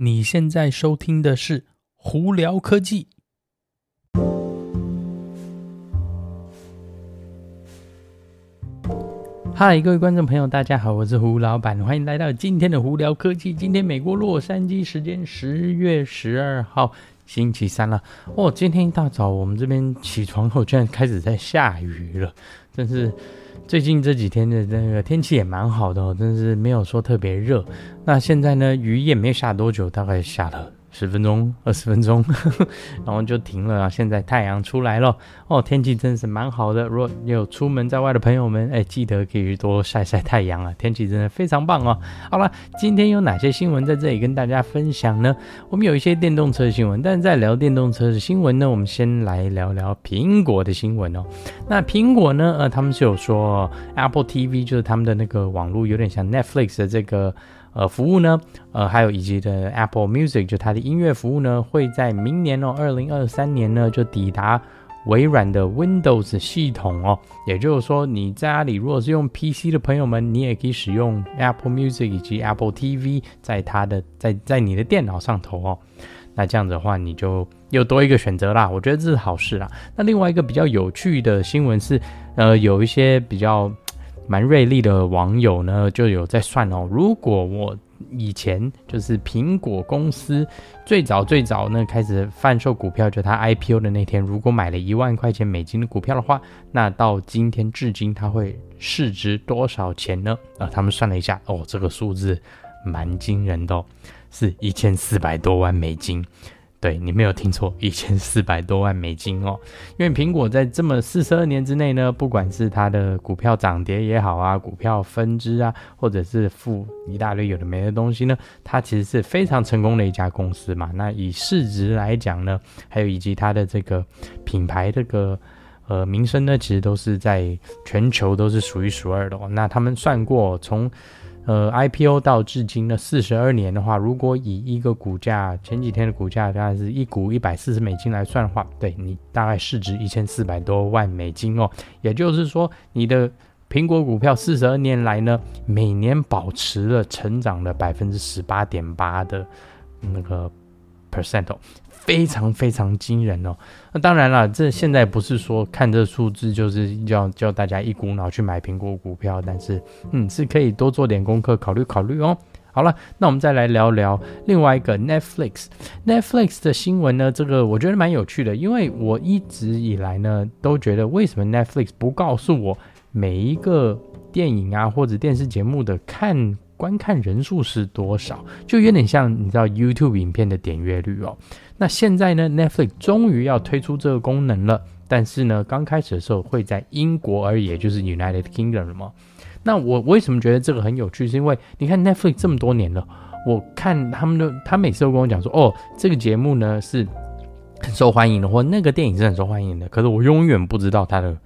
你现在收听的是《胡聊科技》。嗨，各位观众朋友，大家好，我是胡老板，欢迎来到今天的《胡聊科技》。今天美国洛杉矶时间十月十二号，星期三了。哦，今天一大早我们这边起床后，居然开始在下雨了，真是。最近这几天的那个天气也蛮好的哦，真是没有说特别热。那现在呢，雨也没下多久，大概下了。十分钟、二十分钟，然后就停了啊！现在太阳出来了哦，天气真是蛮好的。如果有出门在外的朋友们，哎，记得可以多晒晒太阳啊！天气真的非常棒哦。好了，今天有哪些新闻在这里跟大家分享呢？我们有一些电动车的新闻，但是在聊电动车的新闻呢，我们先来聊聊苹果的新闻哦。那苹果呢，呃，他们是有说 Apple TV 就是他们的那个网络，有点像 Netflix 的这个。呃，服务呢，呃，还有以及的 Apple Music 就它的音乐服务呢，会在明年哦，二零二三年呢就抵达微软的 Windows 系统哦。也就是说，你在家里如果是用 PC 的朋友们，你也可以使用 Apple Music 以及 Apple TV 在它的在在你的电脑上头哦。那这样子的话，你就又多一个选择啦。我觉得这是好事啦。那另外一个比较有趣的新闻是，呃，有一些比较。蛮锐利的网友呢，就有在算哦。如果我以前就是苹果公司最早最早呢开始贩售股票，就它 IPO 的那天，如果买了一万块钱美金的股票的话，那到今天至今它会市值多少钱呢？啊，他们算了一下，哦，这个数字蛮惊人的哦，是一千四百多万美金。对，你没有听错，一千四百多万美金哦。因为苹果在这么四十二年之内呢，不管是它的股票涨跌也好啊，股票分支啊，或者是付一大堆有的没的东西呢，它其实是非常成功的一家公司嘛。那以市值来讲呢，还有以及它的这个品牌这个呃名声呢，其实都是在全球都是数一数二的哦。那他们算过从。呃，IPO 到至今的四十二年的话，如果以一个股价前几天的股价大概是一股一百四十美金来算的话，对，你大概市值一千四百多万美金哦。也就是说，你的苹果股票四十二年来呢，每年保持了成长的百分之十八点八的那个 percent 哦。非常非常惊人哦！那当然了，这现在不是说看这数字就是要叫大家一股脑去买苹果股票，但是嗯，是可以多做点功课，考虑考虑哦。好了，那我们再来聊聊另外一个 Netflix。Netflix 的新闻呢，这个我觉得蛮有趣的，因为我一直以来呢都觉得，为什么 Netflix 不告诉我每一个电影啊或者电视节目的看观看人数是多少？就有点像你知道 YouTube 影片的点阅率哦。那现在呢，Netflix 终于要推出这个功能了，但是呢，刚开始的时候会在英国而已，也就是 United Kingdom 了嘛。那我为什么觉得这个很有趣？是因为你看 Netflix 这么多年了，我看他们的，他每次都跟我讲说，哦，这个节目呢是很受欢迎的，或那个电影是很受欢迎的，可是我永远不知道他的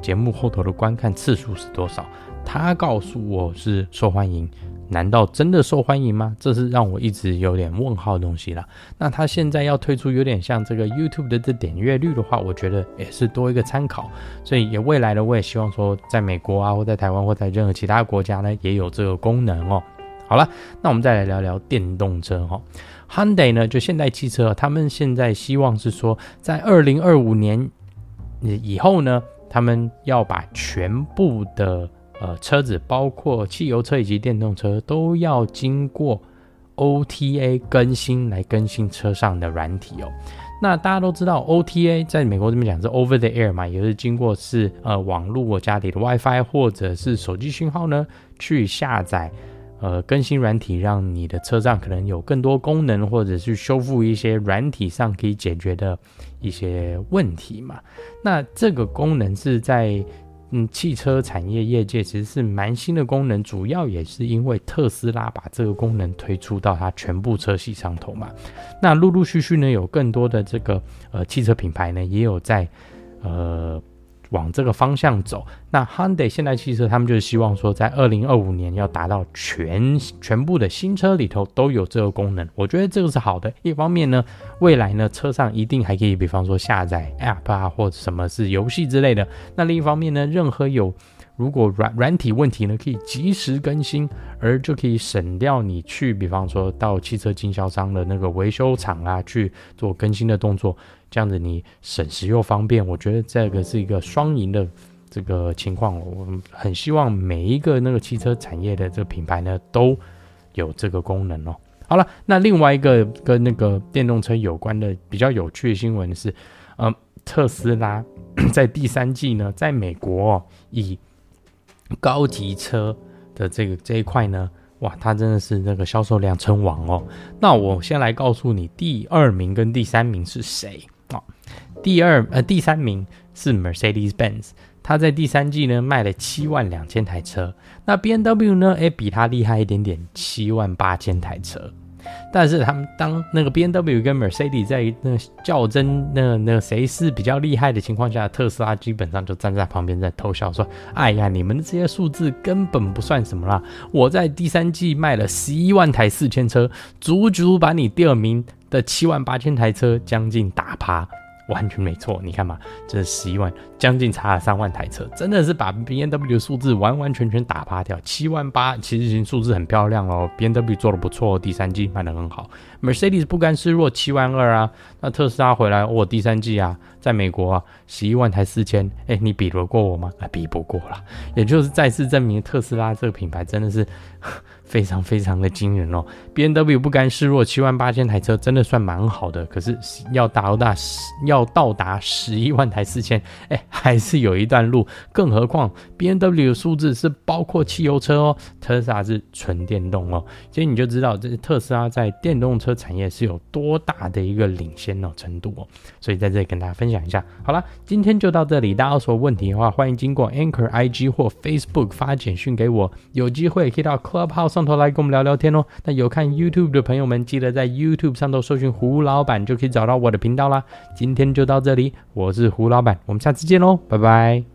节目后头的观看次数是多少。他告诉我是受欢迎。难道真的受欢迎吗？这是让我一直有点问号的东西了。那他现在要推出有点像这个 YouTube 的这点阅率的话，我觉得也是多一个参考。所以也未来的我也希望说，在美国啊，或在台湾，或在任何其他国家呢，也有这个功能哦。好了，那我们再来聊聊电动车哈。Hyundai 呢，就现代汽车，他们现在希望是说，在二零二五年以后呢，他们要把全部的呃，车子包括汽油车以及电动车都要经过 OTA 更新来更新车上的软体哦。那大家都知道 OTA 在美国这边讲是 Over the Air 嘛，也是经过是呃网络我家里的 WiFi 或者是手机讯号呢去下载呃更新软体，让你的车上可能有更多功能，或者是修复一些软体上可以解决的一些问题嘛。那这个功能是在嗯，汽车产业业界其实是蛮新的功能，主要也是因为特斯拉把这个功能推出到它全部车系上头嘛。那陆陆续续呢，有更多的这个呃汽车品牌呢，也有在呃。往这个方向走，那 Hyundai 现代汽车他们就是希望说，在二零二五年要达到全全部的新车里头都有这个功能。我觉得这个是好的。一方面呢，未来呢车上一定还可以，比方说下载 App 啊，或者什么是游戏之类的。那另一方面呢，任何有如果软软体问题呢，可以及时更新，而就可以省掉你去，比方说到汽车经销商的那个维修厂啊去做更新的动作，这样子你省时又方便。我觉得这个是一个双赢的这个情况。我很希望每一个那个汽车产业的这个品牌呢都有这个功能哦。好了，那另外一个跟那个电动车有关的比较有趣的新闻是，嗯，特斯拉 在第三季呢，在美国哦，以高级车的这个这一块呢，哇，它真的是那个销售量称王哦。那我先来告诉你，第二名跟第三名是谁？第二呃，第三名是 Mercedes-Benz，它在第三季呢卖了七万两千台车。那 BMW 呢，诶，比它厉害一点点，七万八千台车。但是他们当那个 BMW 跟 Mercedes 在那较真，那那谁是比较厉害的情况下，特斯拉基本上就站在旁边在偷笑说：“哎呀，你们的这些数字根本不算什么啦！我在第三季卖了十一万台四千车，足足把你第二名的七万八千台车将近打趴。”完全没错，你看嘛，这十一万，将近差了三万台车，真的是把 BMW 数字完完全全打趴掉。七万八其实已经数字很漂亮哦 B N W 做的不错，第三季卖的很好。Mercedes 不甘示弱，七万二啊，那特斯拉回来，我、哦、第三季啊，在美国啊，十一万台四千，哎，你比得过我吗？啊，比不过了，也就是再次证明特斯拉这个品牌真的是。非常非常的惊人哦，B N W 不甘示弱，七万八千台车真的算蛮好的，可是要达到十要到达十一万台四千，哎，还是有一段路。更何况 BMW 的数字是包括汽油车哦，特斯拉是纯电动哦，所以你就知道这特斯拉在电动车产业是有多大的一个领先哦程度哦。所以在这里跟大家分享一下。好了，今天就到这里，大家有什么问题的话，欢迎经过 Anchor IG 或 Facebook 发简讯给我，有机会可以到 Clubhouse 上上头来跟我们聊聊天哦。那有看 YouTube 的朋友们，记得在 YouTube 上头搜寻胡老板，就可以找到我的频道啦。今天就到这里，我是胡老板，我们下次见喽，拜拜。